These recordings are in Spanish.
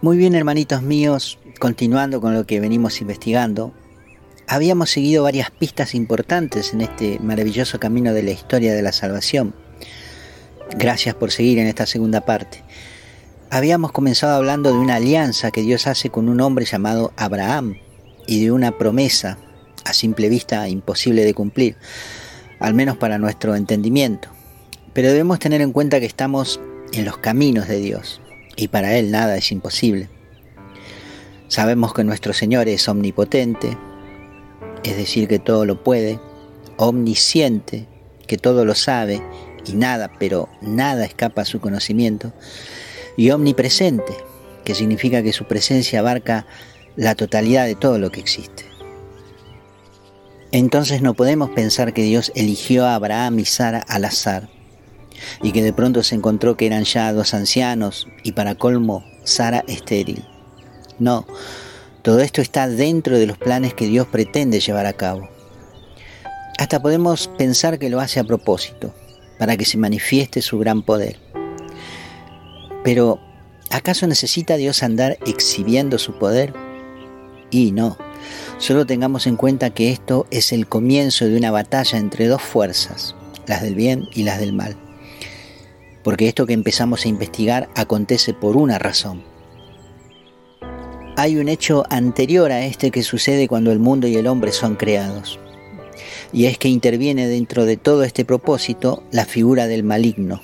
Muy bien, hermanitos míos, continuando con lo que venimos investigando, habíamos seguido varias pistas importantes en este maravilloso camino de la historia de la salvación. Gracias por seguir en esta segunda parte. Habíamos comenzado hablando de una alianza que Dios hace con un hombre llamado Abraham y de una promesa a simple vista imposible de cumplir, al menos para nuestro entendimiento. Pero debemos tener en cuenta que estamos en los caminos de Dios y para Él nada es imposible. Sabemos que nuestro Señor es omnipotente, es decir, que todo lo puede, omnisciente, que todo lo sabe y nada, pero nada escapa a su conocimiento, y omnipresente, que significa que su presencia abarca la totalidad de todo lo que existe. Entonces no podemos pensar que Dios eligió a Abraham y Sara al azar y que de pronto se encontró que eran ya dos ancianos y para colmo Sara estéril. No, todo esto está dentro de los planes que Dios pretende llevar a cabo. Hasta podemos pensar que lo hace a propósito, para que se manifieste su gran poder. Pero, ¿acaso necesita Dios andar exhibiendo su poder? Y no, solo tengamos en cuenta que esto es el comienzo de una batalla entre dos fuerzas, las del bien y las del mal porque esto que empezamos a investigar acontece por una razón. Hay un hecho anterior a este que sucede cuando el mundo y el hombre son creados, y es que interviene dentro de todo este propósito la figura del maligno,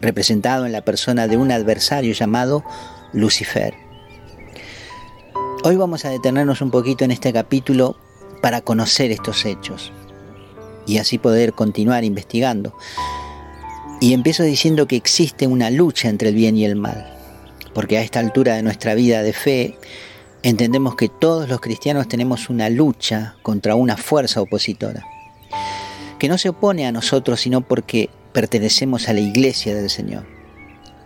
representado en la persona de un adversario llamado Lucifer. Hoy vamos a detenernos un poquito en este capítulo para conocer estos hechos y así poder continuar investigando. Y empiezo diciendo que existe una lucha entre el bien y el mal, porque a esta altura de nuestra vida de fe entendemos que todos los cristianos tenemos una lucha contra una fuerza opositora, que no se opone a nosotros sino porque pertenecemos a la iglesia del Señor,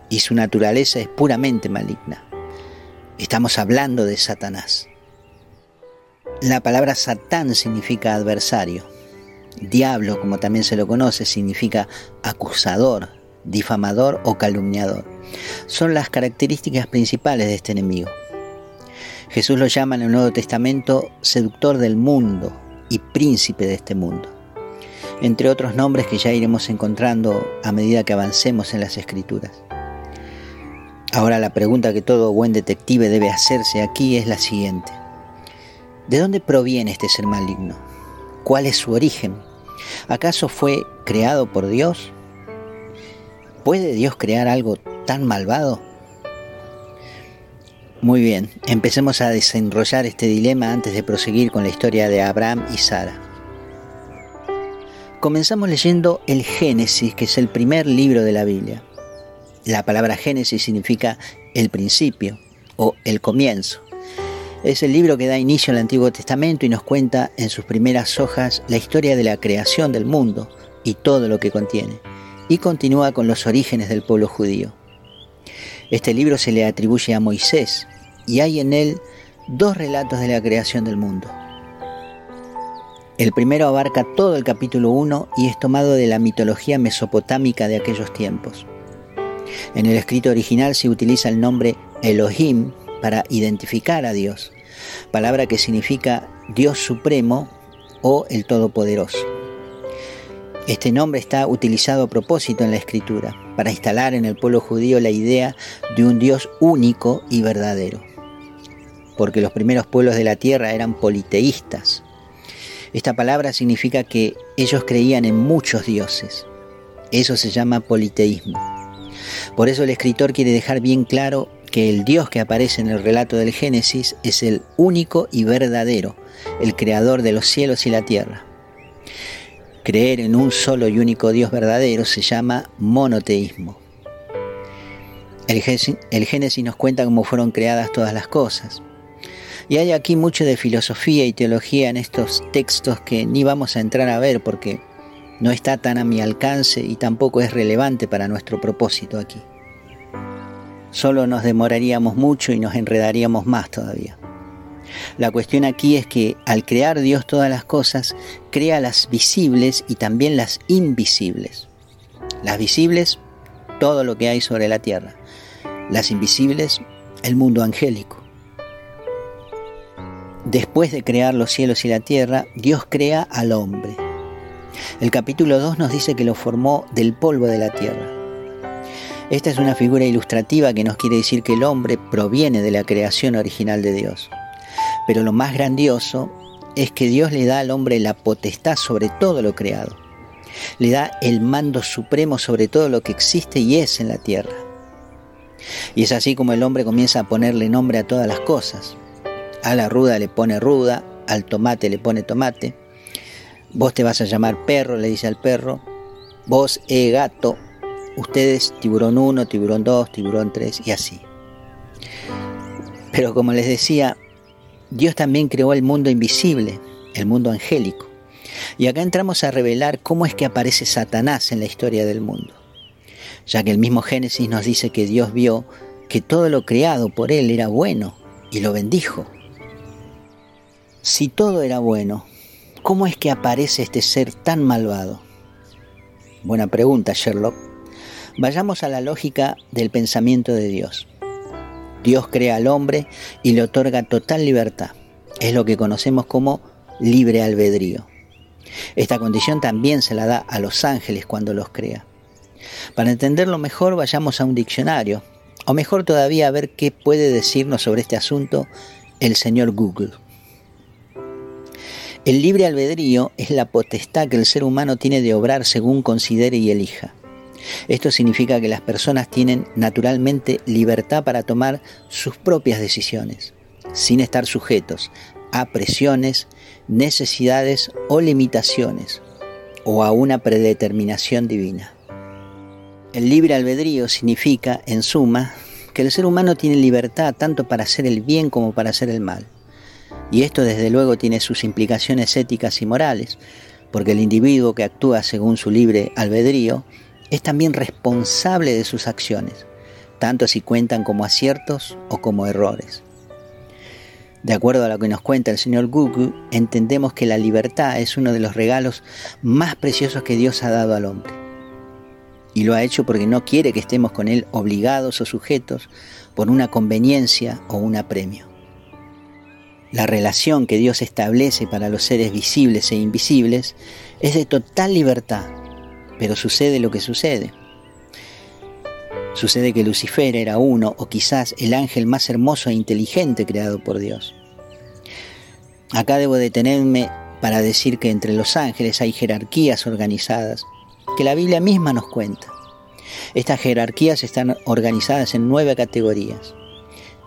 y su naturaleza es puramente maligna. Estamos hablando de Satanás. La palabra Satán significa adversario. Diablo, como también se lo conoce, significa acusador, difamador o calumniador. Son las características principales de este enemigo. Jesús lo llama en el Nuevo Testamento seductor del mundo y príncipe de este mundo, entre otros nombres que ya iremos encontrando a medida que avancemos en las escrituras. Ahora la pregunta que todo buen detective debe hacerse aquí es la siguiente. ¿De dónde proviene este ser maligno? ¿Cuál es su origen? ¿Acaso fue creado por Dios? ¿Puede Dios crear algo tan malvado? Muy bien, empecemos a desenrollar este dilema antes de proseguir con la historia de Abraham y Sara. Comenzamos leyendo el Génesis, que es el primer libro de la Biblia. La palabra Génesis significa el principio o el comienzo. Es el libro que da inicio al Antiguo Testamento y nos cuenta en sus primeras hojas la historia de la creación del mundo y todo lo que contiene, y continúa con los orígenes del pueblo judío. Este libro se le atribuye a Moisés y hay en él dos relatos de la creación del mundo. El primero abarca todo el capítulo 1 y es tomado de la mitología mesopotámica de aquellos tiempos. En el escrito original se utiliza el nombre Elohim para identificar a Dios, palabra que significa Dios Supremo o el Todopoderoso. Este nombre está utilizado a propósito en la escritura, para instalar en el pueblo judío la idea de un Dios único y verdadero, porque los primeros pueblos de la tierra eran politeístas. Esta palabra significa que ellos creían en muchos dioses. Eso se llama politeísmo. Por eso el escritor quiere dejar bien claro que el Dios que aparece en el relato del Génesis es el único y verdadero, el creador de los cielos y la tierra. Creer en un solo y único Dios verdadero se llama monoteísmo. El, Génesis nos cuenta cómo fueron creadas todas las cosas. Y hay aquí mucho de filosofía y teología en estos textos que ni vamos a entrar a ver porque no está tan a mi alcance y tampoco es relevante para nuestro propósito aquí solo nos demoraríamos mucho y nos enredaríamos más todavía. La cuestión aquí es que al crear Dios todas las cosas, crea las visibles y también las invisibles. Las visibles, todo lo que hay sobre la tierra. Las invisibles, el mundo angélico. Después de crear los cielos y la tierra, Dios crea al hombre. El capítulo 2 nos dice que lo formó del polvo de la tierra. Esta es una figura ilustrativa que nos quiere decir que el hombre proviene de la creación original de Dios. Pero lo más grandioso es que Dios le da al hombre la potestad sobre todo lo creado. Le da el mando supremo sobre todo lo que existe y es en la tierra. Y es así como el hombre comienza a ponerle nombre a todas las cosas. A la ruda le pone ruda, al tomate le pone tomate. Vos te vas a llamar perro, le dice al perro. Vos, eh, gato. Ustedes, tiburón 1, tiburón 2, tiburón 3 y así. Pero como les decía, Dios también creó el mundo invisible, el mundo angélico. Y acá entramos a revelar cómo es que aparece Satanás en la historia del mundo, ya que el mismo Génesis nos dice que Dios vio que todo lo creado por él era bueno y lo bendijo. Si todo era bueno, ¿cómo es que aparece este ser tan malvado? Buena pregunta, Sherlock. Vayamos a la lógica del pensamiento de Dios. Dios crea al hombre y le otorga total libertad. Es lo que conocemos como libre albedrío. Esta condición también se la da a los ángeles cuando los crea. Para entenderlo mejor vayamos a un diccionario, o mejor todavía a ver qué puede decirnos sobre este asunto el señor Google. El libre albedrío es la potestad que el ser humano tiene de obrar según considere y elija. Esto significa que las personas tienen naturalmente libertad para tomar sus propias decisiones, sin estar sujetos a presiones, necesidades o limitaciones, o a una predeterminación divina. El libre albedrío significa, en suma, que el ser humano tiene libertad tanto para hacer el bien como para hacer el mal. Y esto desde luego tiene sus implicaciones éticas y morales, porque el individuo que actúa según su libre albedrío es también responsable de sus acciones, tanto si cuentan como aciertos o como errores. De acuerdo a lo que nos cuenta el señor Gugu, entendemos que la libertad es uno de los regalos más preciosos que Dios ha dado al hombre. Y lo ha hecho porque no quiere que estemos con Él obligados o sujetos por una conveniencia o un apremio. La relación que Dios establece para los seres visibles e invisibles es de total libertad pero sucede lo que sucede. Sucede que Lucifer era uno o quizás el ángel más hermoso e inteligente creado por Dios. Acá debo detenerme para decir que entre los ángeles hay jerarquías organizadas, que la Biblia misma nos cuenta. Estas jerarquías están organizadas en nueve categorías.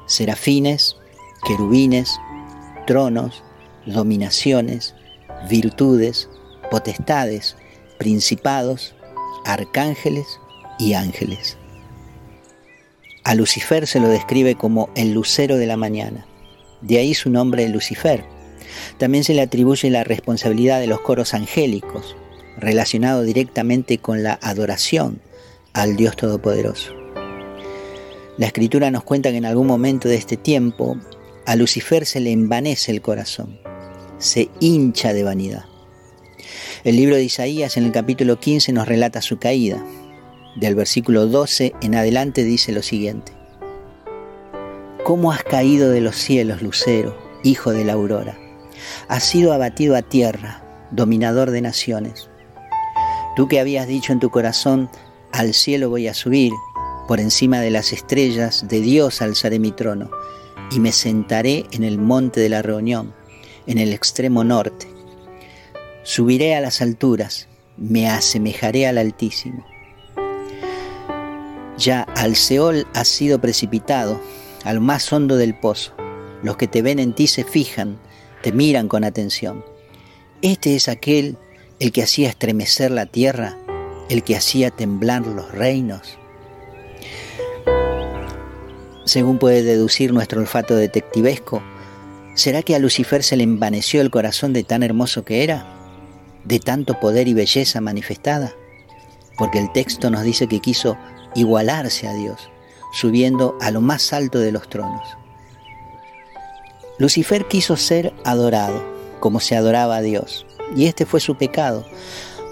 Serafines, querubines, tronos, dominaciones, virtudes, potestades, principados, arcángeles y ángeles. A Lucifer se lo describe como el lucero de la mañana. De ahí su nombre Lucifer. También se le atribuye la responsabilidad de los coros angélicos, relacionado directamente con la adoración al Dios Todopoderoso. La escritura nos cuenta que en algún momento de este tiempo a Lucifer se le envanece el corazón, se hincha de vanidad. El libro de Isaías en el capítulo 15 nos relata su caída. Del versículo 12 en adelante dice lo siguiente. ¿Cómo has caído de los cielos, Lucero, hijo de la aurora? Has sido abatido a tierra, dominador de naciones. Tú que habías dicho en tu corazón, al cielo voy a subir, por encima de las estrellas de Dios alzaré mi trono, y me sentaré en el monte de la reunión, en el extremo norte Subiré a las alturas, me asemejaré al Altísimo. Ya al Seol has sido precipitado, al más hondo del pozo. Los que te ven en ti se fijan, te miran con atención. Este es aquel el que hacía estremecer la tierra, el que hacía temblar los reinos. Según puede deducir nuestro olfato detectivesco, ¿será que a Lucifer se le envaneció el corazón de tan hermoso que era? De tanto poder y belleza manifestada? Porque el texto nos dice que quiso igualarse a Dios, subiendo a lo más alto de los tronos. Lucifer quiso ser adorado, como se adoraba a Dios, y este fue su pecado,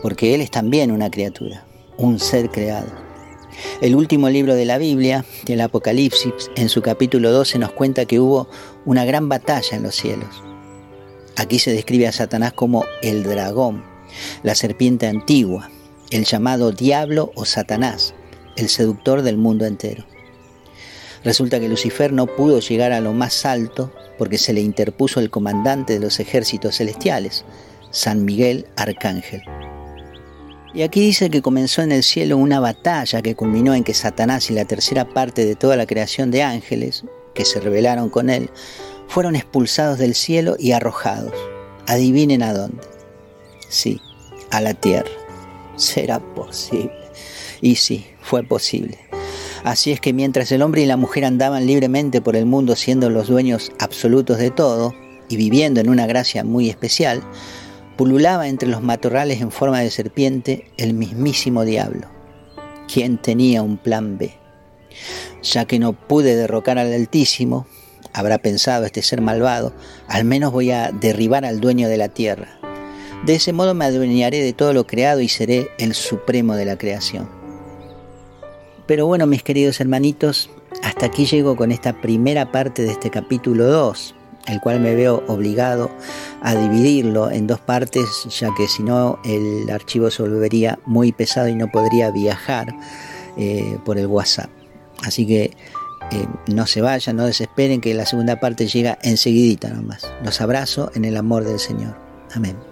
porque él es también una criatura, un ser creado. El último libro de la Biblia, el Apocalipsis, en su capítulo 12 nos cuenta que hubo una gran batalla en los cielos. Aquí se describe a Satanás como el dragón, la serpiente antigua, el llamado diablo o Satanás, el seductor del mundo entero. Resulta que Lucifer no pudo llegar a lo más alto porque se le interpuso el comandante de los ejércitos celestiales, San Miguel Arcángel. Y aquí dice que comenzó en el cielo una batalla que culminó en que Satanás y la tercera parte de toda la creación de ángeles, que se rebelaron con él, fueron expulsados del cielo y arrojados. Adivinen a dónde. Sí, a la tierra. ¿Será posible? Y sí, fue posible. Así es que mientras el hombre y la mujer andaban libremente por el mundo siendo los dueños absolutos de todo y viviendo en una gracia muy especial, pululaba entre los matorrales en forma de serpiente el mismísimo diablo, quien tenía un plan B. Ya que no pude derrocar al Altísimo, habrá pensado este ser malvado, al menos voy a derribar al dueño de la tierra. De ese modo me adueñaré de todo lo creado y seré el supremo de la creación. Pero bueno, mis queridos hermanitos, hasta aquí llego con esta primera parte de este capítulo 2 el cual me veo obligado a dividirlo en dos partes, ya que si no el archivo se volvería muy pesado y no podría viajar eh, por el WhatsApp. Así que eh, no se vayan, no desesperen que la segunda parte llega enseguidita nomás. Los abrazo en el amor del Señor. Amén.